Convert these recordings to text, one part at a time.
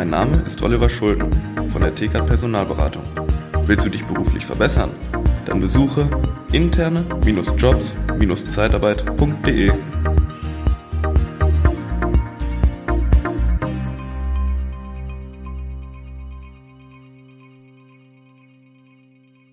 Mein Name ist Oliver Schulden von der TK Personalberatung. Willst du dich beruflich verbessern? Dann besuche interne-jobs-zeitarbeit.de.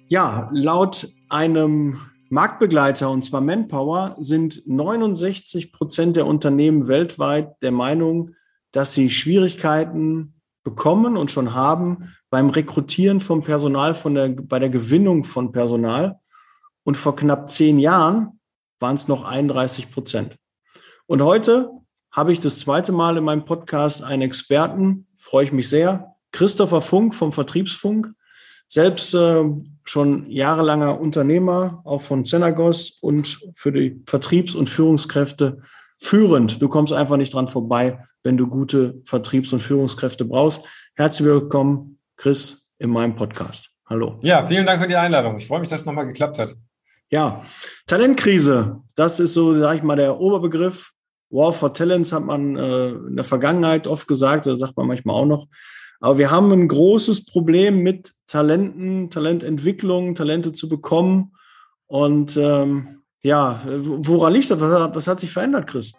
Ja, laut einem Marktbegleiter, und zwar Manpower, sind 69 Prozent der Unternehmen weltweit der Meinung, dass sie Schwierigkeiten bekommen und schon haben beim Rekrutieren von Personal, von der, bei der Gewinnung von Personal. Und vor knapp zehn Jahren waren es noch 31 Prozent. Und heute habe ich das zweite Mal in meinem Podcast einen Experten, freue ich mich sehr, Christopher Funk vom Vertriebsfunk, selbst äh, schon jahrelanger Unternehmer, auch von Cenagos und für die Vertriebs- und Führungskräfte führend. Du kommst einfach nicht dran vorbei, wenn du gute Vertriebs- und Führungskräfte brauchst. Herzlich willkommen, Chris, in meinem Podcast. Hallo. Ja, vielen Dank für die Einladung. Ich freue mich, dass es nochmal geklappt hat. Ja, Talentkrise, das ist so, sage ich mal, der Oberbegriff. War for Talents hat man äh, in der Vergangenheit oft gesagt, oder sagt man manchmal auch noch. Aber wir haben ein großes Problem mit Talenten, Talententwicklung, Talente zu bekommen. Und ähm, ja, woran liegt das? Was, was hat sich verändert, Chris?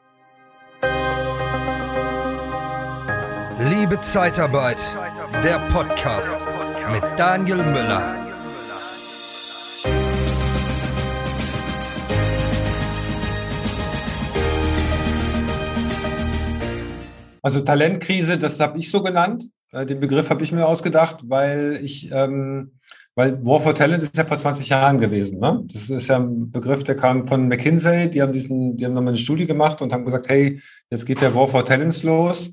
Liebe Zeitarbeit, der Podcast mit Daniel Müller. Also Talentkrise, das habe ich so genannt. Äh, den Begriff habe ich mir ausgedacht, weil ich, ähm, weil War for Talent ist ja vor 20 Jahren gewesen. Ne? Das ist ja ein Begriff, der kam von McKinsey. Die haben diesen, die haben nochmal eine Studie gemacht und haben gesagt, hey, jetzt geht der War for Talents los.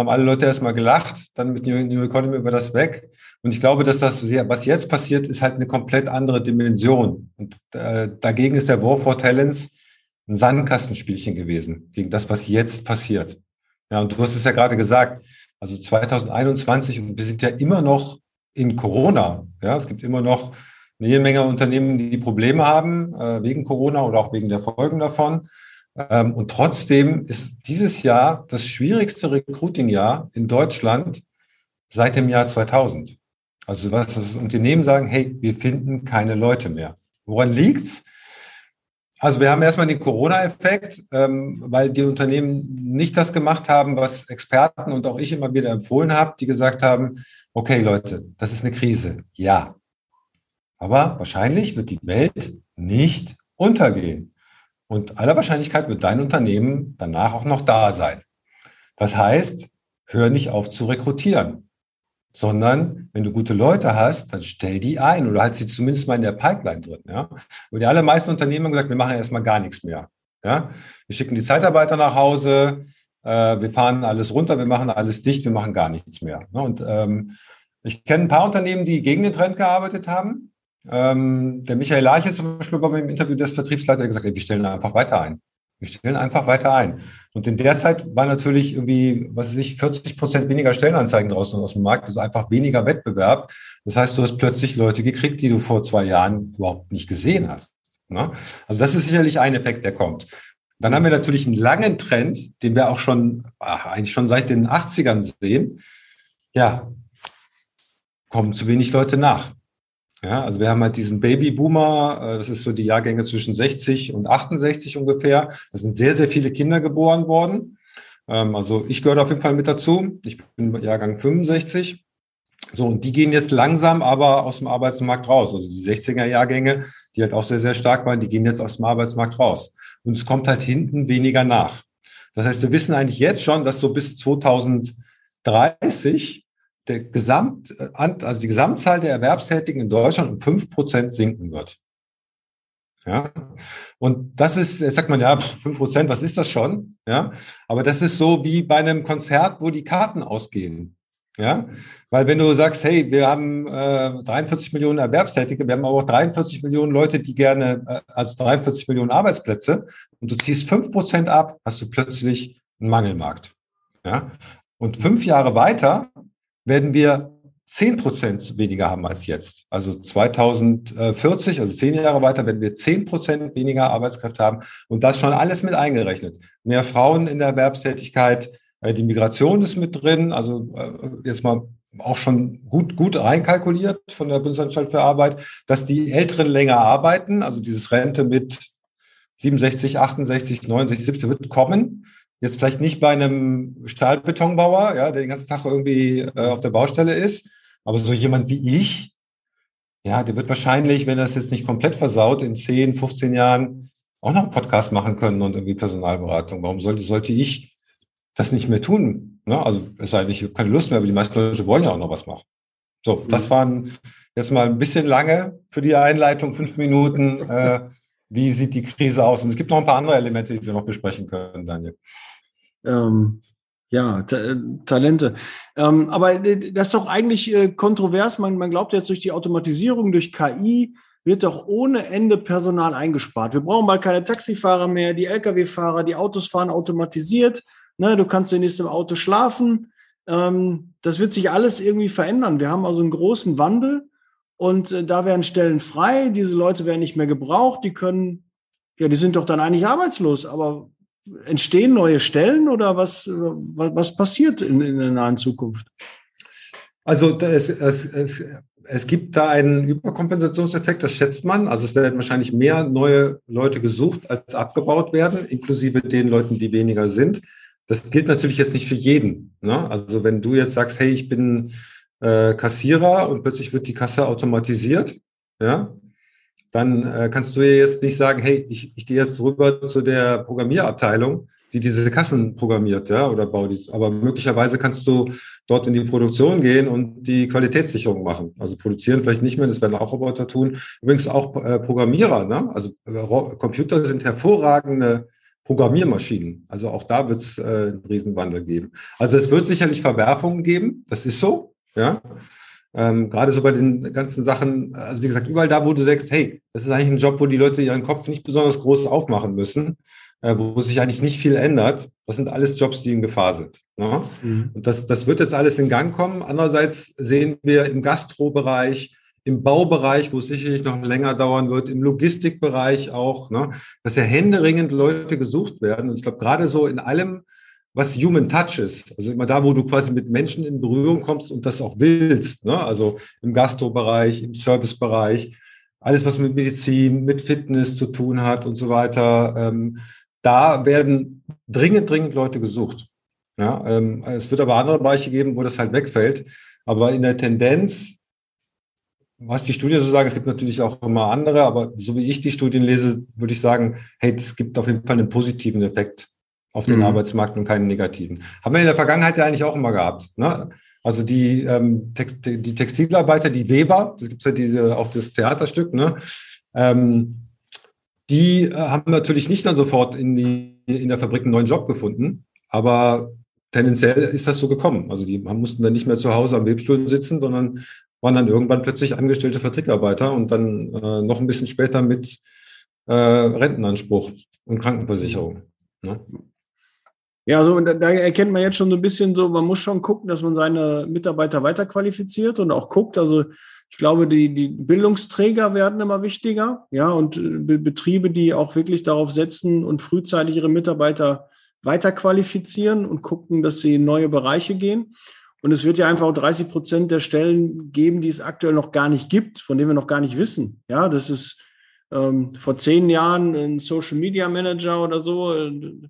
Haben alle Leute erstmal gelacht, dann mit New, Economy über das weg. Und ich glaube, dass das, was jetzt passiert, ist halt eine komplett andere Dimension. Und äh, dagegen ist der War for Talents ein Sandkastenspielchen gewesen, gegen das, was jetzt passiert. Ja, und du hast es ja gerade gesagt, also 2021 und wir sind ja immer noch in Corona. Ja, es gibt immer noch eine Menge Unternehmen, die Probleme haben äh, wegen Corona oder auch wegen der Folgen davon. Ähm, und trotzdem ist dieses Jahr das schwierigste Recruiting-Jahr in Deutschland seit dem Jahr 2000. Also was das Unternehmen sagen, hey, wir finden keine Leute mehr. Woran liegt's? Also wir haben erstmal den Corona-Effekt, ähm, weil die Unternehmen nicht das gemacht haben, was Experten und auch ich immer wieder empfohlen habe, die gesagt haben, okay Leute, das ist eine Krise. Ja. Aber wahrscheinlich wird die Welt nicht untergehen. Und aller Wahrscheinlichkeit wird dein Unternehmen danach auch noch da sein. Das heißt, hör nicht auf zu rekrutieren sondern wenn du gute Leute hast, dann stell die ein oder halt sie zumindest mal in der Pipeline drin. Ja? Und die allermeisten Unternehmen haben gesagt, wir machen erstmal gar nichts mehr. Ja? Wir schicken die Zeitarbeiter nach Hause, äh, wir fahren alles runter, wir machen alles dicht, wir machen gar nichts mehr. Ne? Und ähm, ich kenne ein paar Unternehmen, die gegen den Trend gearbeitet haben. Ähm, der Michael Larche zum Beispiel war beim Interview des Vertriebsleiters gesagt, ey, wir stellen einfach weiter ein. Wir stellen einfach weiter ein. Und in der Zeit war natürlich irgendwie, was weiß ich, 40 Prozent weniger Stellenanzeigen draußen aus dem Markt, also einfach weniger Wettbewerb. Das heißt, du hast plötzlich Leute gekriegt, die du vor zwei Jahren überhaupt nicht gesehen hast. Ne? Also das ist sicherlich ein Effekt, der kommt. Dann haben wir natürlich einen langen Trend, den wir auch schon, ach, eigentlich schon seit den 80ern sehen. Ja, kommen zu wenig Leute nach. Ja, also wir haben halt diesen Babyboomer, äh, das ist so die Jahrgänge zwischen 60 und 68 ungefähr. Da sind sehr, sehr viele Kinder geboren worden. Ähm, also ich gehöre auf jeden Fall mit dazu. Ich bin Jahrgang 65. So, und die gehen jetzt langsam aber aus dem Arbeitsmarkt raus. Also die 60er Jahrgänge, die halt auch sehr, sehr stark waren, die gehen jetzt aus dem Arbeitsmarkt raus. Und es kommt halt hinten weniger nach. Das heißt, wir wissen eigentlich jetzt schon, dass so bis 2030 der Gesamt, äh, also die Gesamtzahl der Erwerbstätigen in Deutschland um fünf Prozent sinken wird. Ja, und das ist, jetzt sagt man ja, fünf Prozent, was ist das schon? Ja, aber das ist so wie bei einem Konzert, wo die Karten ausgehen. Ja, weil wenn du sagst, hey, wir haben äh, 43 Millionen Erwerbstätige, wir haben aber auch 43 Millionen Leute, die gerne, äh, also 43 Millionen Arbeitsplätze, und du ziehst fünf Prozent ab, hast du plötzlich einen Mangelmarkt. Ja, und fünf Jahre weiter werden wir 10 Prozent weniger haben als jetzt. Also 2040, also zehn Jahre weiter, werden wir 10 Prozent weniger Arbeitskräfte haben und das schon alles mit eingerechnet. Mehr Frauen in der Erwerbstätigkeit, Äh, die Migration ist mit drin, also äh, jetzt mal auch schon gut, gut reinkalkuliert von der Bundesanstalt für Arbeit, dass die Älteren länger arbeiten, also dieses Rente mit 67, 68, 69, 70 wird kommen. Jetzt vielleicht nicht bei einem Stahlbetonbauer, ja, der den ganzen Tag irgendwie äh, auf der Baustelle ist, aber so jemand wie ich, ja, der wird wahrscheinlich, wenn er es jetzt nicht komplett versaut, in 10, 15 Jahren auch noch einen Podcast machen können und irgendwie Personalberatung. Warum sollte, sollte ich das nicht mehr tun? Ne? Also es sei habe keine Lust mehr, aber die meisten Leute wollen ja auch noch was machen. So, das mhm. waren jetzt mal ein bisschen lange für die Einleitung, fünf Minuten. Äh, wie sieht die Krise aus? Und es gibt noch ein paar andere Elemente, die wir noch besprechen können, Daniel. Ähm, ja, Ta äh, Talente. Ähm, aber das ist doch eigentlich äh, kontrovers. Man, man glaubt jetzt durch die Automatisierung, durch KI, wird doch ohne Ende Personal eingespart. Wir brauchen mal keine Taxifahrer mehr, die Lkw-Fahrer, die Autos fahren automatisiert. Ne, du kannst zunächst im Auto schlafen. Ähm, das wird sich alles irgendwie verändern. Wir haben also einen großen Wandel und äh, da werden Stellen frei. Diese Leute werden nicht mehr gebraucht. Die können, ja, die sind doch dann eigentlich arbeitslos. Aber entstehen neue Stellen oder was, was, was passiert in, in der nahen Zukunft? Also es, es, es, es gibt da einen Überkompensationseffekt, das schätzt man. Also es werden wahrscheinlich mehr neue Leute gesucht, als abgebaut werden, inklusive den Leuten, die weniger sind. Das gilt natürlich jetzt nicht für jeden. Ne? Also wenn du jetzt sagst, hey, ich bin äh, Kassierer und plötzlich wird die Kasse automatisiert, ja, dann äh, kannst du jetzt nicht sagen, hey, ich, ich gehe jetzt rüber zu der Programmierabteilung, die diese Kassen programmiert, ja, oder baut. Aber möglicherweise kannst du dort in die Produktion gehen und die Qualitätssicherung machen. Also produzieren vielleicht nicht mehr, das werden auch Roboter tun. Übrigens auch äh, Programmierer, ne? Also äh, Computer sind hervorragende Programmiermaschinen. Also auch da wird es äh, einen Riesenwandel geben. Also es wird sicherlich Verwerfungen geben, das ist so, ja. Ähm, gerade so bei den ganzen Sachen, also wie gesagt, überall da, wo du sagst, hey, das ist eigentlich ein Job, wo die Leute ihren Kopf nicht besonders groß aufmachen müssen, äh, wo sich eigentlich nicht viel ändert. Das sind alles Jobs, die in Gefahr sind. Ne? Mhm. Und das, das wird jetzt alles in Gang kommen. Andererseits sehen wir im Gastrobereich, im Baubereich, wo es sicherlich noch länger dauern wird, im Logistikbereich auch, ne, dass ja händeringend Leute gesucht werden. Und ich glaube, gerade so in allem, was Human Touch ist. Also immer da, wo du quasi mit Menschen in Berührung kommst und das auch willst. Ne? Also im Gastrobereich, im Servicebereich, alles, was mit Medizin, mit Fitness zu tun hat und so weiter. Ähm, da werden dringend, dringend Leute gesucht. Ja, ähm, es wird aber andere Bereiche geben, wo das halt wegfällt. Aber in der Tendenz, was die Studien so sagen, es gibt natürlich auch immer andere, aber so wie ich die Studien lese, würde ich sagen, hey, es gibt auf jeden Fall einen positiven Effekt auf den mhm. Arbeitsmarkt und keinen negativen. Haben wir in der Vergangenheit ja eigentlich auch immer gehabt. Ne? Also die, ähm, Text, die Textilarbeiter, die Weber, da gibt es ja diese, auch das Theaterstück, ne? Ähm, die äh, haben natürlich nicht dann sofort in, die, in der Fabrik einen neuen Job gefunden, aber tendenziell ist das so gekommen. Also die mussten dann nicht mehr zu Hause am Webstuhl sitzen, sondern waren dann irgendwann plötzlich angestellte Fabrikarbeiter und dann äh, noch ein bisschen später mit äh, Rentenanspruch und Krankenversicherung. Ne? Ja, also da, da, erkennt man jetzt schon so ein bisschen so, man muss schon gucken, dass man seine Mitarbeiter weiterqualifiziert und auch guckt. Also ich glaube, die, die Bildungsträger werden immer wichtiger, ja, und äh, Betriebe, die auch wirklich darauf setzen und frühzeitig ihre Mitarbeiter weiterqualifizieren und gucken, dass sie in neue Bereiche gehen. Und es wird ja einfach auch 30 Prozent der Stellen geben, die es aktuell noch gar nicht gibt, von denen wir noch gar nicht wissen. Ja, das ist ähm, vor zehn Jahren ein Social Media Manager oder so. Äh,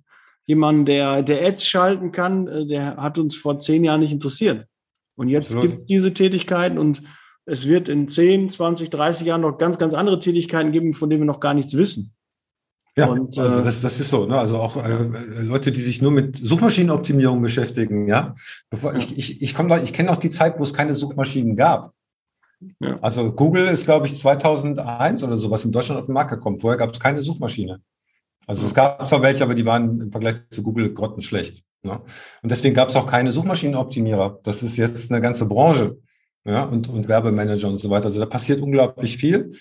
jemand, der, der Ads schalten kann, äh, der hat uns vor zehn Jahren nicht interessiert. Und jetzt Absolut. gibt es diese Tätigkeiten und es wird in 10, 20, 30 Jahren noch ganz, ganz andere Tätigkeiten geben, von denen wir noch gar nichts wissen. Ja, und, also äh, das, das ist so. Ne? Also auch äh, Leute, die sich nur mit Suchmaschinenoptimierung beschäftigen. Ja, Bevor, ja. ich, ich, ich, komm ich kenne auch die Zeit, wo es keine Suchmaschinen gab. Ja. Also Google ist, glaube ich, 2001 oder sowas in Deutschland auf den Markt gekommen. Vorher gab es keine Suchmaschine. Also es gab zwar welche, aber die waren im Vergleich zu Google grottenschlecht. Ne? Und deswegen gab es auch keine Suchmaschinenoptimierer. Das ist jetzt eine ganze Branche ja? und, und Werbemanager und so weiter. Also da passiert unglaublich viel.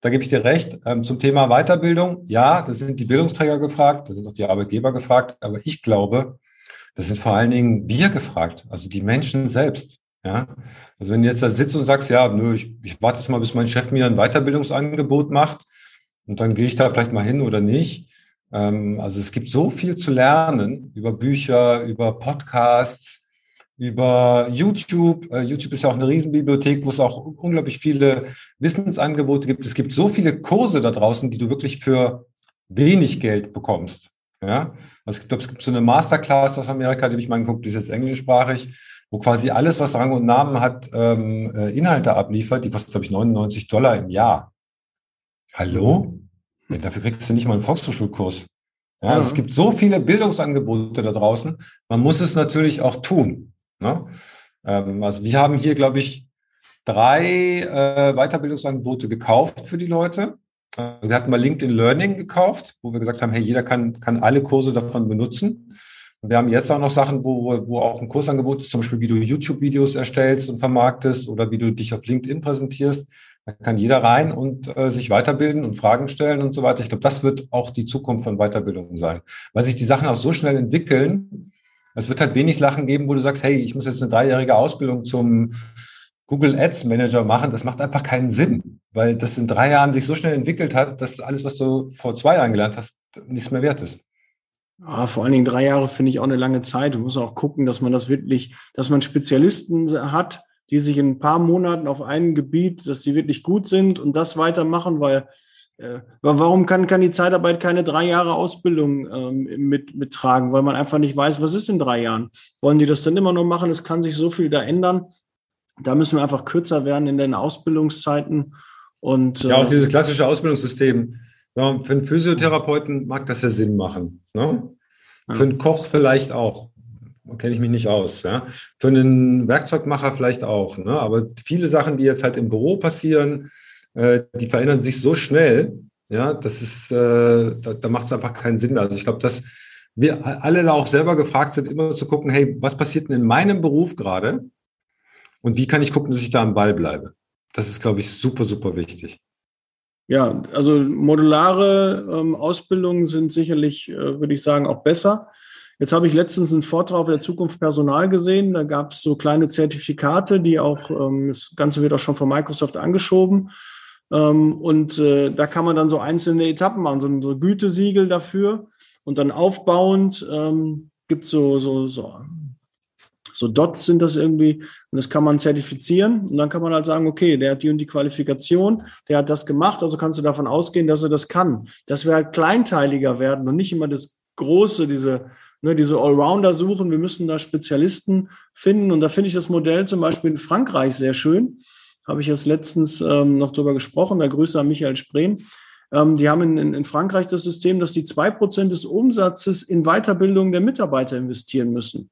Da gebe ich dir recht. Ähm, zum Thema Weiterbildung, ja, da sind die Bildungsträger gefragt, da sind auch die Arbeitgeber gefragt, aber ich glaube, das sind vor allen Dingen wir gefragt, also die Menschen selbst. Ja, also wenn du jetzt da sitzt und sagst, ja, nö, ich, ich warte jetzt mal, bis mein Chef mir ein Weiterbildungsangebot macht und dann gehe ich da vielleicht mal hin oder nicht, also es gibt so viel zu lernen über Bücher, über Podcasts, über YouTube. Äh, YouTube ist ja auch eine Riesenbibliothek, wo es auch unglaublich viele Wissensangebote gibt. Es gibt so viele Kurse da draußen, die du wirklich für wenig Geld bekommst. Ja, also ich glaube, es gibt so eine Masterclass aus Amerika, die habe ich mal geguckt, die ist jetzt englischsprachig, wo quasi alles, was Rang und Namen hat, ähm, äh, Inhalte abliefert. Die kostet, glaube ich, 99 Dollar im Jahr. Hallo? Ja, dafür kriegst du nicht mal einen Volkshochschulkurs. Ja, also es gibt so viele Bildungsangebote da draußen. Man muss es natürlich auch tun. Ne? Ähm, also wir haben hier, glaube ich, drei äh, Weiterbildungsangebote gekauft für die Leute. Also wir hatten mal LinkedIn Learning gekauft, wo wir gesagt haben, hey, jeder kann, kann alle Kurse davon benutzen. Und wir haben jetzt auch noch Sachen, wo, wo auch ein Kursangebot ist, zum Beispiel, wie du YouTube-Videos erstellst und vermarktest oder wie du dich auf LinkedIn präsentierst. Da kann jeder rein und äh, sich weiterbilden und Fragen stellen und so weiter. Ich glaube, das wird auch die Zukunft von Weiterbildung sein, weil sich die Sachen auch so schnell entwickeln. Es wird halt wenig Sachen geben, wo du sagst, hey, ich muss jetzt eine dreijährige Ausbildung zum Google Ads Manager machen. Das macht einfach keinen Sinn, weil das in drei Jahren sich so schnell entwickelt hat, dass alles, was du vor zwei Jahren gelernt hast, nichts mehr wert ist. Ja, vor allen Dingen drei Jahre finde ich auch eine lange Zeit. Du musst auch gucken, dass man das wirklich, dass man Spezialisten hat, die sich in ein paar Monaten auf einem Gebiet, dass die wirklich gut sind und das weitermachen, weil äh, warum kann, kann die Zeitarbeit keine drei Jahre Ausbildung ähm, mit, mittragen? Weil man einfach nicht weiß, was ist in drei Jahren. Wollen die das dann immer nur machen? Es kann sich so viel da ändern. Da müssen wir einfach kürzer werden in den Ausbildungszeiten. Und, äh, ja, auch dieses klassische Ausbildungssystem. Für einen Physiotherapeuten mag das ja Sinn machen. Ne? Für einen Koch vielleicht auch kenne ich mich nicht aus. Ja. Für einen Werkzeugmacher vielleicht auch. Ne? Aber viele Sachen, die jetzt halt im Büro passieren, äh, die verändern sich so schnell, ja, das ist, äh, da, da macht es einfach keinen Sinn. Also ich glaube, dass wir alle auch selber gefragt sind, immer zu gucken, hey, was passiert denn in meinem Beruf gerade? Und wie kann ich gucken, dass ich da am Ball bleibe? Das ist, glaube ich, super, super wichtig. Ja, also modulare ähm, Ausbildungen sind sicherlich, äh, würde ich sagen, auch besser. Jetzt habe ich letztens einen Vortrag auf der Zukunft Personal gesehen. Da gab es so kleine Zertifikate, die auch, ähm, das Ganze wird auch schon von Microsoft angeschoben. Ähm, und äh, da kann man dann so einzelne Etappen machen, so, Gütesiegel dafür. Und dann aufbauend ähm, gibt es so, so, so, so Dots sind das irgendwie. Und das kann man zertifizieren. Und dann kann man halt sagen, okay, der hat die und die Qualifikation, der hat das gemacht, also kannst du davon ausgehen, dass er das kann. Dass wir halt kleinteiliger werden und nicht immer das große, diese ne, diese Allrounder suchen. Wir müssen da Spezialisten finden. Und da finde ich das Modell zum Beispiel in Frankreich sehr schön. Habe ich jetzt letztens ähm, noch drüber gesprochen. Da Grüße an Michael Spreen. Ähm, die haben in, in, in Frankreich das System, dass die zwei Prozent des Umsatzes in Weiterbildung der Mitarbeiter investieren müssen.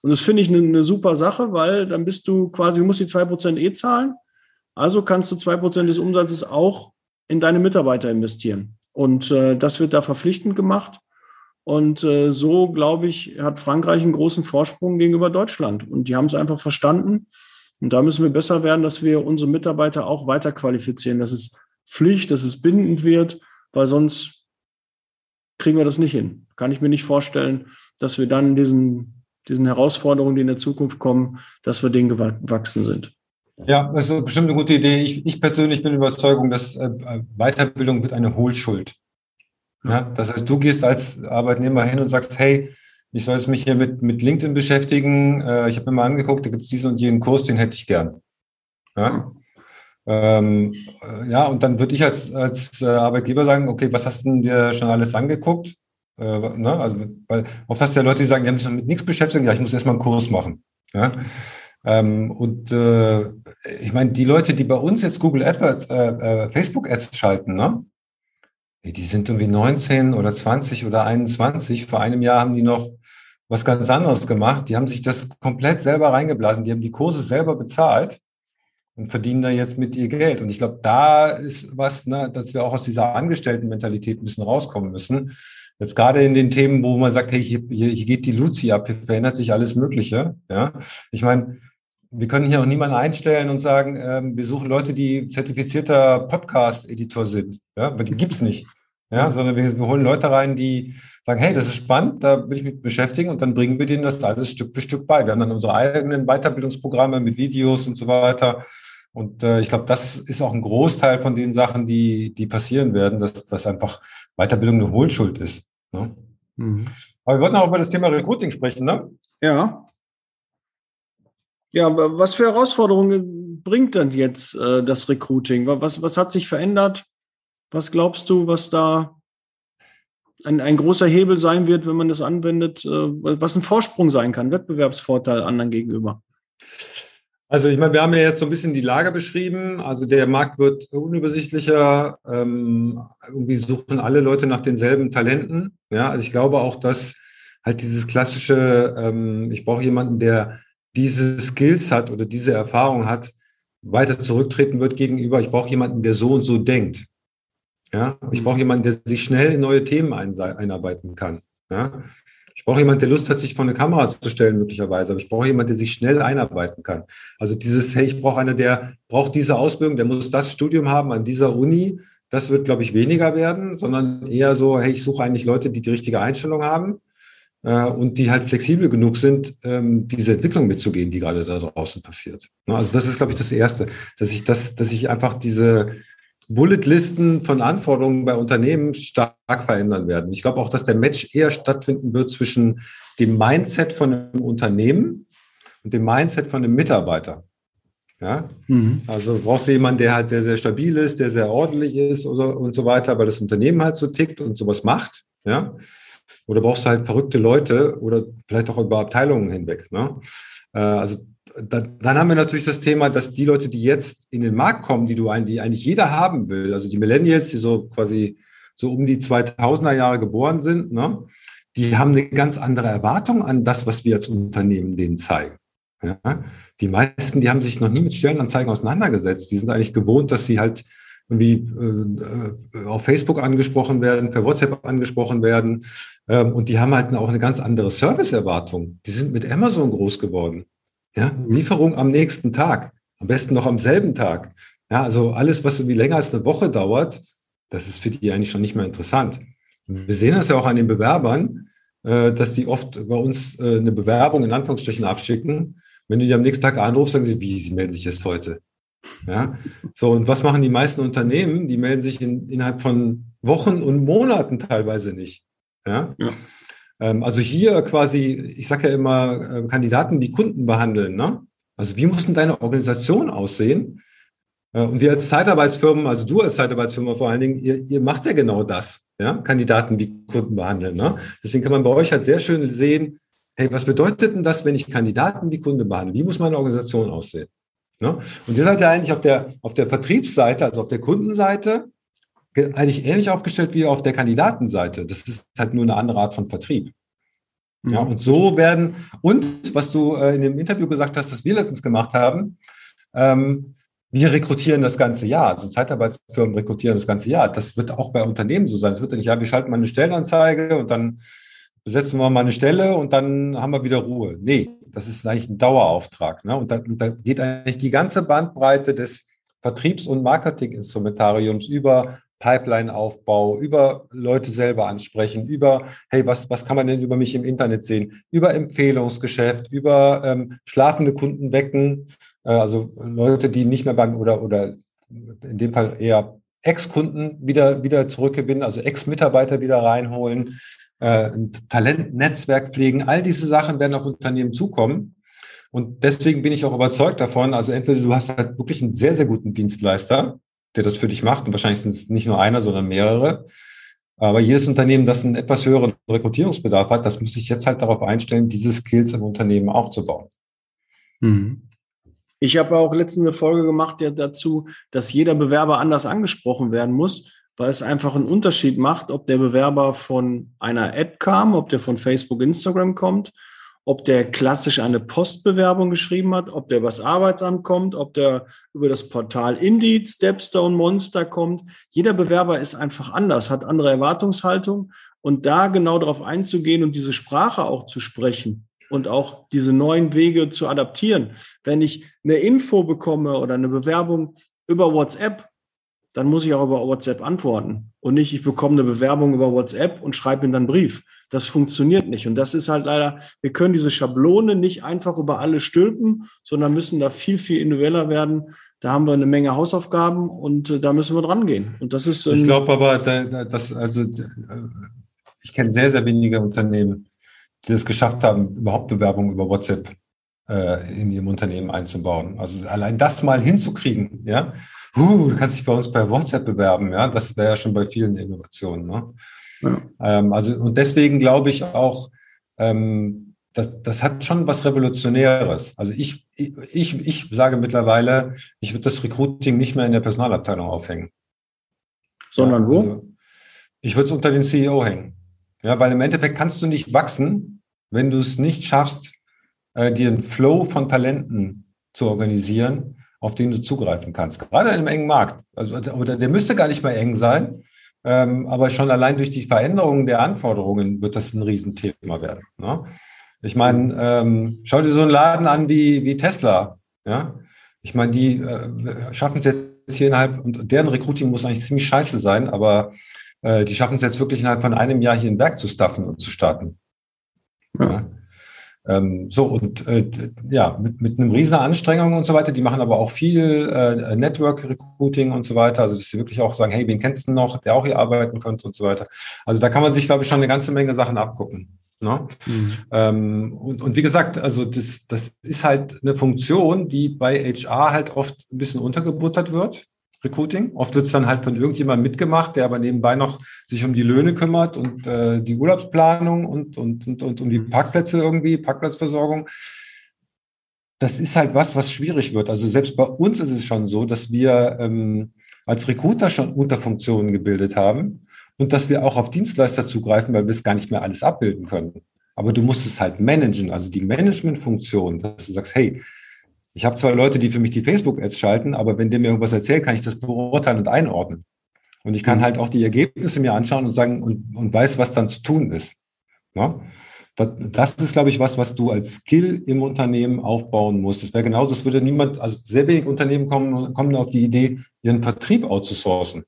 Und das finde ich eine, eine super Sache, weil dann bist du quasi, du musst die zwei Prozent eh zahlen. Also kannst du zwei Prozent des Umsatzes auch in deine Mitarbeiter investieren. Und äh, das wird da verpflichtend gemacht. Und äh, so, glaube ich, hat Frankreich einen großen Vorsprung gegenüber Deutschland. Und die haben es einfach verstanden. Und da müssen wir besser werden, dass wir unsere Mitarbeiter auch weiter qualifizieren, dass es Pflicht, dass es bindend wird, weil sonst kriegen wir das nicht hin. Kann ich mir nicht vorstellen, dass wir dann diesen, diesen Herausforderungen, die in der Zukunft kommen, dass wir denen gewachsen sind. Ja, das ist bestimmt eine gute Idee. Ich, ich persönlich bin Überzeugung, dass äh, Weiterbildung wird eine Hohlschuld. Ja, das heißt, du gehst als Arbeitnehmer hin und sagst, hey, ich soll jetzt mich hier mit, mit LinkedIn beschäftigen. Äh, ich habe mir mal angeguckt, da gibt es diesen und jenen Kurs, den hätte ich gern. Ja, ähm, äh, ja und dann würde ich als, als äh, Arbeitgeber sagen, okay, was hast du denn dir schon alles angeguckt? Äh, ne? Also, weil oft hast du ja Leute, die sagen, die haben sich mit nichts beschäftigt, ja, ich muss erstmal einen Kurs machen. Ja? Ähm, und äh, ich meine, die Leute, die bei uns jetzt Google AdWords, äh, äh, Facebook Ads schalten, ne? Die sind irgendwie 19 oder 20 oder 21. Vor einem Jahr haben die noch was ganz anderes gemacht. Die haben sich das komplett selber reingeblasen. Die haben die Kurse selber bezahlt und verdienen da jetzt mit ihr Geld. Und ich glaube, da ist was, ne, dass wir auch aus dieser Angestelltenmentalität ein bisschen rauskommen müssen. Jetzt gerade in den Themen, wo man sagt, hey, hier, hier, hier geht die Luzi ab, hier verändert sich alles Mögliche. Ja, ich meine, wir können hier auch niemanden einstellen und sagen, ähm, wir suchen Leute, die zertifizierter Podcast-Editor sind. Ja, die gibt's nicht. Ja, sondern wir, wir, holen Leute rein, die sagen, hey, das ist spannend, da will ich mich beschäftigen und dann bringen wir denen das alles Stück für Stück bei. Wir haben dann unsere eigenen Weiterbildungsprogramme mit Videos und so weiter. Und äh, ich glaube, das ist auch ein Großteil von den Sachen, die, die passieren werden, dass, dass einfach Weiterbildung eine Hohlschuld ist. Ne? Mhm. Aber wir wollten auch über das Thema Recruiting sprechen, ne? Ja. Ja, was für Herausforderungen bringt denn jetzt äh, das Recruiting? Was, was hat sich verändert? Was glaubst du, was da ein, ein großer Hebel sein wird, wenn man das anwendet, äh, was ein Vorsprung sein kann, Wettbewerbsvorteil anderen gegenüber? Also ich meine, wir haben ja jetzt so ein bisschen die Lage beschrieben. Also der Markt wird unübersichtlicher. Ähm, irgendwie suchen alle Leute nach denselben Talenten. Ja, also ich glaube auch, dass halt dieses klassische, ähm, ich brauche jemanden, der diese Skills hat oder diese Erfahrung hat, weiter zurücktreten wird gegenüber, ich brauche jemanden, der so und so denkt. Ja, ich brauche jemanden, der sich schnell in neue Themen einarbeiten kann. Ja, ich brauche jemanden, der Lust hat, sich vor eine Kamera zu stellen, möglicherweise. Aber ich brauche jemanden, der sich schnell einarbeiten kann. Also dieses, hey, ich brauche einen, der braucht diese Ausbildung, der muss das Studium haben an dieser Uni. Das wird, glaube ich, weniger werden, sondern eher so, hey, ich suche eigentlich Leute, die die richtige Einstellung haben und die halt flexibel genug sind, ähm, diese Entwicklung mitzugehen, die gerade da draußen passiert. Ne, also das ist, glaube ich, das Erste, dass ich das, dass ich einfach diese Bulletlisten von Anforderungen bei Unternehmen stark verändern werden. Ich glaube auch, dass der Match eher stattfinden wird zwischen dem Mindset von einem Unternehmen und dem Mindset von einem Mitarbeiter. Ja, mhm. also brauchst du jemanden, der halt sehr, sehr stabil ist, der sehr ordentlich ist oder, und so weiter, weil das Unternehmen halt so tickt und sowas macht. Ja, oder brauchst du halt verrückte Leute oder vielleicht auch über Abteilungen hinweg. Ne? Äh, also dann, dann haben wir natürlich das Thema, dass die Leute, die jetzt in den Markt kommen, die du die eigentlich jeder haben will, also die Millennials, die so quasi so um die 2000er Jahre geboren sind, ne, die haben eine ganz andere Erwartung an das, was wir als Unternehmen denen zeigen. Ja, die meisten, die haben sich noch nie mit Stellenanzeigen auseinandergesetzt. Die sind eigentlich gewohnt, dass sie halt irgendwie äh, auf Facebook angesprochen werden, per WhatsApp angesprochen werden. Ähm, und die haben halt auch eine ganz andere Serviceerwartung. Die sind mit Amazon groß geworden. Ja, Lieferung am nächsten Tag, am besten noch am selben Tag. Ja, also alles, was irgendwie länger als eine Woche dauert, das ist für die eigentlich schon nicht mehr interessant. wir sehen das ja auch an den Bewerbern, äh, dass die oft bei uns äh, eine Bewerbung in Anführungsstrichen abschicken. Wenn du die am nächsten Tag anrufst, sagen sie, wie, sie melden sich jetzt heute. Ja, so, und was machen die meisten Unternehmen? Die melden sich in, innerhalb von Wochen und Monaten teilweise nicht. Ja. ja. Ähm, also hier quasi, ich sage ja immer, ähm, Kandidaten wie Kunden behandeln. Ne? Also wie muss denn deine Organisation aussehen? Äh, und wir als Zeitarbeitsfirmen, also du als Zeitarbeitsfirma vor allen Dingen, ihr, ihr macht ja genau das, ja, Kandidaten wie Kunden behandeln. Ne? Deswegen kann man bei euch halt sehr schön sehen, hey, was bedeutet denn das, wenn ich Kandidaten wie Kunden behandle? Wie muss meine Organisation aussehen? Ne? Und ihr seid ja eigentlich auf der, auf der Vertriebsseite, also auf der Kundenseite, eigentlich ähnlich aufgestellt wie auf der Kandidatenseite. Das ist halt nur eine andere Art von Vertrieb. Mhm. Ja, und so werden, und was du äh, in dem Interview gesagt hast, das wir letztens gemacht haben, ähm, wir rekrutieren das ganze Jahr. Also Zeitarbeitsfirmen rekrutieren das ganze Jahr. Das wird auch bei Unternehmen so sein. Es wird ja nicht, ja, wir schalten mal eine Stellenanzeige und dann besetzen wir mal eine Stelle und dann haben wir wieder Ruhe. Nee, das ist eigentlich ein Dauerauftrag. Ne? Und, da, und da geht eigentlich die ganze Bandbreite des Vertriebs- und Marketinginstrumentariums über Pipeline-Aufbau, über Leute selber ansprechen, über, hey, was, was kann man denn über mich im Internet sehen, über Empfehlungsgeschäft, über ähm, schlafende Kunden wecken, äh, also Leute, die nicht mehr beim oder, oder in dem Fall eher Ex-Kunden wieder, wieder zurückgewinnen, also Ex-Mitarbeiter wieder reinholen, äh, ein Talentnetzwerk pflegen, all diese Sachen werden auf Unternehmen zukommen. Und deswegen bin ich auch überzeugt davon, also entweder du hast halt wirklich einen sehr, sehr guten Dienstleister, der das für dich macht. Und wahrscheinlich sind es nicht nur einer, sondern mehrere. Aber jedes Unternehmen, das einen etwas höheren Rekrutierungsbedarf hat, das muss sich jetzt halt darauf einstellen, diese Skills im Unternehmen aufzubauen. Mhm. Ich habe auch letztens eine Folge gemacht ja, dazu, dass jeder Bewerber anders angesprochen werden muss, weil es einfach einen Unterschied macht, ob der Bewerber von einer Ad kam, ob der von Facebook, Instagram kommt ob der klassisch eine Postbewerbung geschrieben hat, ob der übers Arbeitsamt kommt, ob der über das Portal Indeed, Stepstone, Monster kommt. Jeder Bewerber ist einfach anders, hat andere Erwartungshaltung und da genau darauf einzugehen und diese Sprache auch zu sprechen und auch diese neuen Wege zu adaptieren. Wenn ich eine Info bekomme oder eine Bewerbung über WhatsApp, dann muss ich auch über WhatsApp antworten und nicht, ich bekomme eine Bewerbung über WhatsApp und schreibe ihm dann einen Brief. Das funktioniert nicht. Und das ist halt leider, wir können diese Schablone nicht einfach über alle stülpen, sondern müssen da viel, viel individueller werden da haben wir eine Menge Hausaufgaben und äh, da müssen wir dran gehen. Und das ist. ich glaube aber, da, da, das, also, äh, ich kenne sehr, sehr wenige Unternehmen, die es geschafft haben, überhaupt Bewerbungen über WhatsApp äh, in ihrem Unternehmen einzubauen. Also allein das mal hinzukriegen, ja. Uh, du kannst dich bei uns bei WhatsApp bewerben, ja. Das wäre ja schon bei vielen Innovationen. Ne? Ja. Ähm, also, und deswegen glaube ich auch, ähm, das, das hat schon was Revolutionäres. Also ich, ich, ich sage mittlerweile, ich würde das Recruiting nicht mehr in der Personalabteilung aufhängen. Sondern wo? Also ich würde es unter den CEO hängen. Ja, weil im Endeffekt kannst du nicht wachsen, wenn du es nicht schaffst, äh, dir einen Flow von Talenten zu organisieren, auf den du zugreifen kannst. Gerade in einem engen Markt. Also, oder der müsste gar nicht mehr eng sein, ähm, aber schon allein durch die Veränderungen der Anforderungen wird das ein Riesenthema werden. Ne? Ich meine, ähm, schau dir so einen Laden an wie, wie Tesla. Ja? Ich meine, die äh, schaffen es jetzt hier innerhalb, und deren Recruiting muss eigentlich ziemlich scheiße sein, aber äh, die schaffen es jetzt wirklich innerhalb von einem Jahr hier ein Werk zu staffen und zu starten. Ja. Ähm, so, und äh, ja, mit, mit einem riesen Anstrengung und so weiter. Die machen aber auch viel äh, Network-Recruiting und so weiter. Also, dass sie wirklich auch sagen, hey, wen kennst du noch, der auch hier arbeiten könnte und so weiter. Also, da kann man sich, glaube ich, schon eine ganze Menge Sachen abgucken. Ne? Mhm. Ähm, und, und wie gesagt, also das, das ist halt eine Funktion, die bei HR halt oft ein bisschen untergebuttert wird. Recruiting. Oft wird es dann halt von irgendjemandem mitgemacht, der aber nebenbei noch sich um die Löhne kümmert und äh, die Urlaubsplanung und, und, und, und um die Parkplätze irgendwie, Parkplatzversorgung. Das ist halt was, was schwierig wird. Also selbst bei uns ist es schon so, dass wir ähm, als Recruiter schon Unterfunktionen gebildet haben und dass wir auch auf Dienstleister zugreifen, weil wir es gar nicht mehr alles abbilden können. Aber du musst es halt managen, also die Managementfunktion, dass du sagst, hey, ich habe zwar Leute, die für mich die Facebook-Ads schalten, aber wenn der mir irgendwas erzählt, kann ich das beurteilen und einordnen. Und ich kann mhm. halt auch die Ergebnisse mir anschauen und sagen und, und weiß, was dann zu tun ist. Ja? Das, das ist, glaube ich, was, was du als Skill im Unternehmen aufbauen musst. Das wäre genauso, es würde niemand, also sehr wenig Unternehmen kommen, kommen auf die Idee, ihren Vertrieb outzusourcen.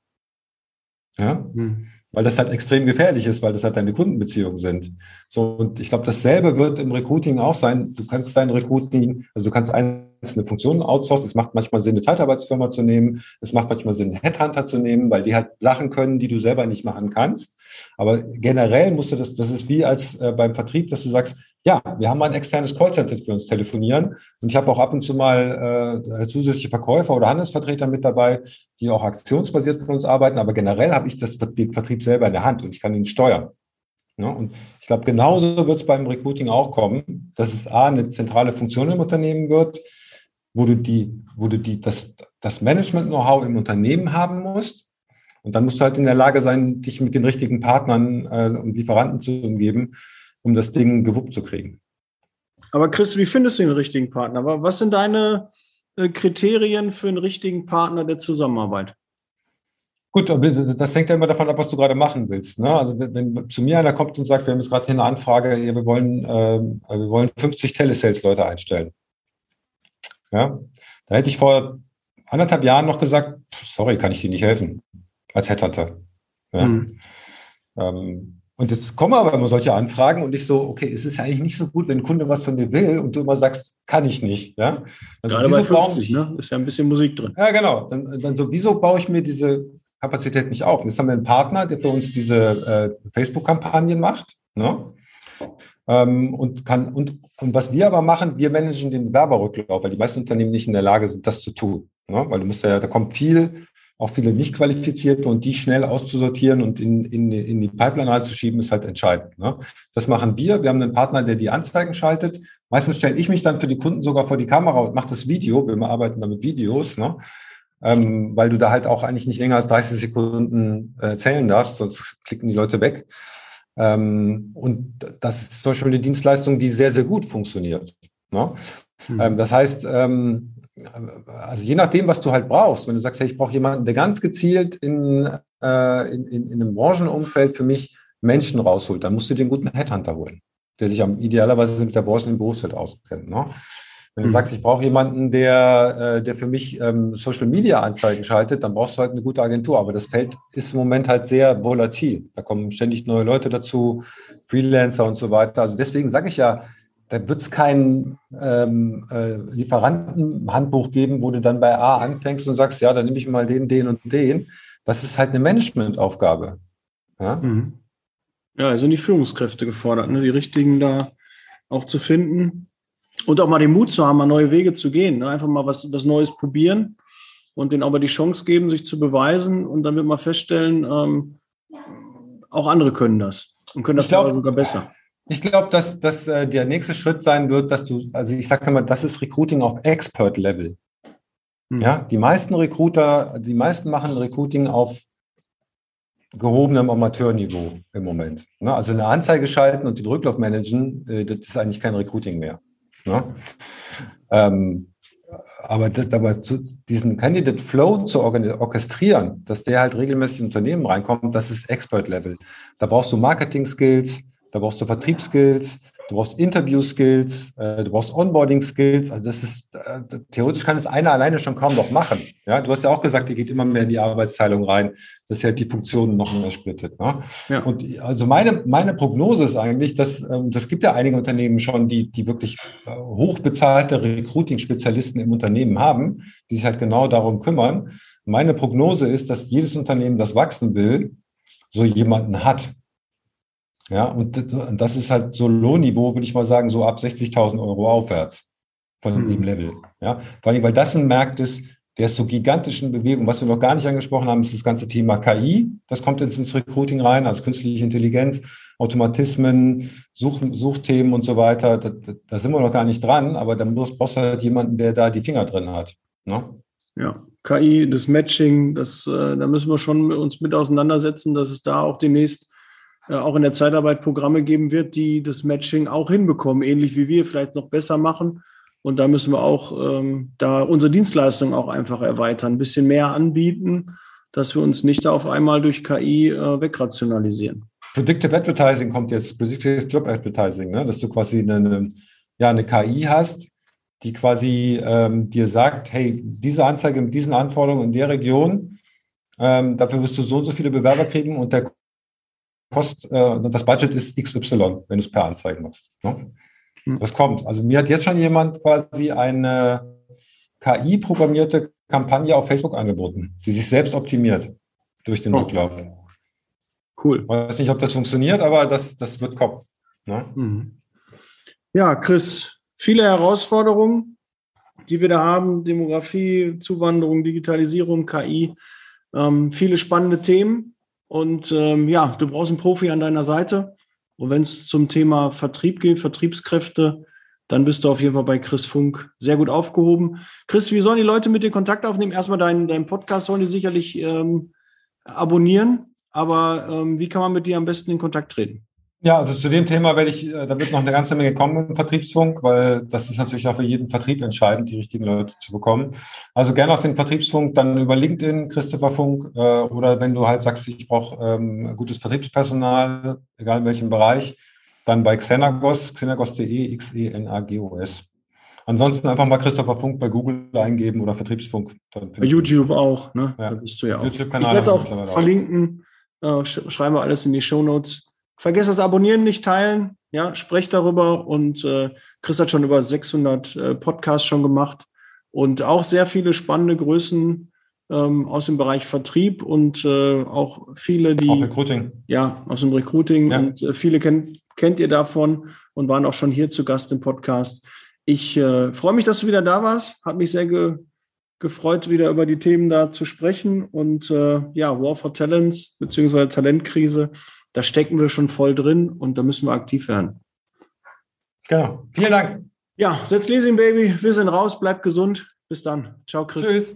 Ja? Mhm weil das halt extrem gefährlich ist, weil das halt deine Kundenbeziehungen sind. So, und ich glaube, dasselbe wird im Recruiting auch sein. Du kannst dein Recruiting, also du kannst einzelne Funktionen outsourcen. Es macht manchmal Sinn, eine Zeitarbeitsfirma zu nehmen. Es macht manchmal Sinn, einen Headhunter zu nehmen, weil die halt Sachen können, die du selber nicht machen kannst. Aber generell musst du das, das ist wie als äh, beim Vertrieb, dass du sagst, ja, wir haben ein externes Callcenter für uns telefonieren. Und ich habe auch ab und zu mal äh, zusätzliche Verkäufer oder Handelsvertreter mit dabei, die auch aktionsbasiert für uns arbeiten. Aber generell habe ich das, den Vertrieb selber in der Hand und ich kann ihn steuern. Ja, und ich glaube, genauso wird es beim Recruiting auch kommen, dass es A, eine zentrale Funktion im Unternehmen wird, wo du die, wo du die, das, das Management-Know-how im Unternehmen haben musst. Und dann musst du halt in der Lage sein, dich mit den richtigen Partnern äh, und Lieferanten zu umgeben, um das Ding gewuppt zu kriegen. Aber Chris, wie findest du den richtigen Partner? Was sind deine äh, Kriterien für einen richtigen Partner der Zusammenarbeit? Gut, das hängt ja immer davon ab, was du gerade machen willst. Ne? Also wenn zu mir einer kommt und sagt, wir haben jetzt gerade hier eine Anfrage, wir wollen, äh, wir wollen 50 Telesales-Leute einstellen. Ja, da hätte ich vor anderthalb Jahren noch gesagt, sorry, kann ich dir nicht helfen, als Headhunter. Ja? Mhm. Ähm, und jetzt kommen aber immer solche Anfragen und ich so, okay, es ist ja eigentlich nicht so gut, wenn ein Kunde was von dir will und du immer sagst, kann ich nicht. Ja? Also Gerade bei 50, ne? Ist ja ein bisschen Musik drin. Ja, genau. Dann, dann so, wieso baue ich mir diese Kapazität nicht auf? jetzt haben wir einen Partner, der für uns diese äh, Facebook-Kampagnen macht. Ne? Ähm, und kann, und, und was wir aber machen, wir managen den Bewerberrücklauf, weil die meisten Unternehmen nicht in der Lage sind, das zu tun. Ne? Weil du musst ja, da kommt viel auch viele nicht qualifizierte und die schnell auszusortieren und in, in, in die Pipeline reinzuschieben, ist halt entscheidend. Ne? Das machen wir. Wir haben einen Partner, der die Anzeigen schaltet. Meistens stelle ich mich dann für die Kunden sogar vor die Kamera und mache das Video. Wir arbeiten da mit Videos, ne? ähm, weil du da halt auch eigentlich nicht länger als 30 Sekunden äh, zählen darfst, sonst klicken die Leute weg. Ähm, und das ist zum Beispiel eine Dienstleistung, die sehr, sehr gut funktioniert. Ne? Mhm. Das heißt, ähm, also je nachdem, was du halt brauchst, wenn du sagst, hey, ich brauche jemanden, der ganz gezielt in, äh, in, in, in einem Branchenumfeld für mich Menschen rausholt, dann musst du den guten Headhunter holen, der sich am idealerweise mit der Branche im Berufsfeld auskennt. Ne? Wenn du sagst, ich brauche jemanden, der, äh, der für mich ähm, Social Media Anzeigen schaltet, dann brauchst du halt eine gute Agentur. Aber das Feld ist im Moment halt sehr volatil. Da kommen ständig neue Leute dazu, Freelancer und so weiter. Also deswegen sage ich ja, da wird es kein ähm, äh, Lieferantenhandbuch geben, wo du dann bei A anfängst und sagst, ja, dann nehme ich mal den, den und den. Das ist halt eine Managementaufgabe. Ja, Mhm. Ja, sind die Führungskräfte gefordert, ne? die richtigen da auch zu finden und auch mal den Mut zu haben, mal neue Wege zu gehen. Ne? Einfach mal was, was Neues probieren und denen aber die Chance geben, sich zu beweisen. Und dann wird man feststellen, ähm, auch andere können das und können das glaub- sogar- besser. Ich glaube, dass, dass äh, der nächste Schritt sein wird, dass du, also ich sage immer, das ist Recruiting auf Expert-Level. Mhm. Ja, die meisten Recruiter, die meisten machen Recruiting auf gehobenem Amateurniveau im Moment. Ne? Also eine Anzeige schalten und den Rücklauf managen, äh, das ist eigentlich kein Recruiting mehr. Ne? Ähm, aber, das, aber diesen Candidate Flow zu orchestrieren, dass der halt regelmäßig in Unternehmen reinkommt, das ist Expert-Level. Da brauchst du Marketing-Skills, da brauchst du Vertriebsskills, du brauchst Interview-Skills, äh, du brauchst Onboarding-Skills. Also das ist, äh, theoretisch kann es einer alleine schon kaum noch machen. Ja, du hast ja auch gesagt, ihr geht immer mehr in die Arbeitsteilung rein, dass ja die Funktionen noch mehr splittet. Ne? Ja. Und also meine, meine Prognose ist eigentlich, dass ähm, das gibt ja einige Unternehmen schon, die, die wirklich äh, hochbezahlte Recruiting-Spezialisten im Unternehmen haben, die sich halt genau darum kümmern. Meine Prognose ist, dass jedes Unternehmen, das wachsen will, so jemanden hat. Ja, und das ist halt so Lohnniveau, würde ich mal sagen, so ab 60.000 Euro aufwärts von Hm. dem Level. Ja, vor allem, weil das ein Markt ist, der ist so gigantisch in Bewegung. Was wir noch gar nicht angesprochen haben, ist das ganze Thema KI. Das kommt jetzt ins Recruiting rein, also künstliche Intelligenz, Automatismen, Such, Suchthemen und so weiter. Da, da, da sind wir noch gar nicht dran, aber dann muss- brauchst du halt jemanden, der da die Finger drin hat. Ne? Ja, KI, das Matching, das, äh, da müssen wir schon mit uns mit auseinandersetzen, dass es da auch demnächst auch in der Zeitarbeit Programme geben wird, die das Matching auch hinbekommen, ähnlich wie wir vielleicht noch besser machen. Und da müssen wir auch ähm, da unsere Dienstleistung auch einfach erweitern, ein bisschen mehr anbieten, dass wir uns nicht auf einmal durch KI äh, wegrationalisieren. Predictive Advertising kommt jetzt, Predictive Job Advertising, ne? dass du quasi eine, eine, ja, eine KI hast, die quasi ähm, dir sagt, hey, diese Anzeige mit diesen Anforderungen in der Region, ähm, dafür wirst du so und so viele Bewerber kriegen und der Kost, äh, das Budget ist XY, wenn du es per Anzeige machst. Ne? Hm. Das kommt. Also mir hat jetzt schon jemand quasi eine KI-programmierte Kampagne auf Facebook angeboten, die sich selbst optimiert durch den Oh. Rücklauf. Cool. Ich weiß nicht, ob das funktioniert, aber das, das wird kommen. Ne? Mhm. Ja, Chris, viele Herausforderungen, die wir da haben. Demografie, Zuwanderung, Digitalisierung, KI, ähm, viele spannende Themen. Und ähm, ja, du brauchst einen Profi an deiner Seite. Und wenn es zum Thema Vertrieb geht, Vertriebskräfte, dann bist du auf jeden Fall bei Chris Funk sehr gut aufgehoben. Chris, wie sollen die Leute mit dir Kontakt aufnehmen? Erstmal deinen, deinen Podcast sollen die sicherlich ähm, abonnieren. Aber ähm, wie kann man mit dir am besten in Kontakt treten? Ja, also zu dem Thema werde ich, äh, da wird noch eine ganze Menge kommen im Vertriebsfunk, weil das ist natürlich auch für jeden Vertrieb entscheidend, die richtigen Leute zu bekommen. Also gerne auf den Vertriebsfunk, dann über LinkedIn, Christopher Funk, äh, oder wenn du halt sagst, ich brauche ähm, gutes Vertriebspersonal, egal in welchem Bereich, dann bei Xenagos, xenagos.de, X-E-N-A-G-O-S. Ansonsten einfach mal Christopher Funk bei Google eingeben oder Vertriebsfunk. Bei YouTube auch, ne? Ja. Da bist du ja auch. YouTube-Kanal Ich werde es auch mittlerweile auch. verlinken. Äh, sch schreiben wir alles in die Show Notes. Vergesst das Abonnieren nicht teilen. Ja, sprecht darüber. Und äh, Chris hat schon über 600 äh, Podcasts schon gemacht und auch sehr viele spannende Größen ähm, aus dem Bereich Vertrieb und äh, auch viele, die Auch Recruiting. ja, aus dem Recruiting Ja. und äh, viele kennt, kennt ihr davon und waren auch schon hier zu Gast im Podcast. Ich äh, freue mich, dass du wieder da warst. Hat mich sehr ge gefreut, wieder über die Themen da zu sprechen. Und äh, ja, War for Talents beziehungsweise Talentkrise, da stecken wir schon voll drin und da müssen wir aktiv werden. Genau. Vielen Dank. Ja, setz Leasing Baby, wir sind raus, bleibt gesund. Bis dann. Ciao, Chris. Tschüss.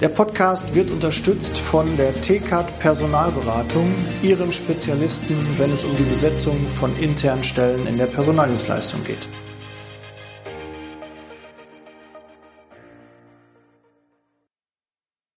Der Podcast wird unterstützt von der TCAT Personalberatung, ihrem Spezialisten, wenn es um die Besetzung von internen Stellen in der Personaldienstleistung geht.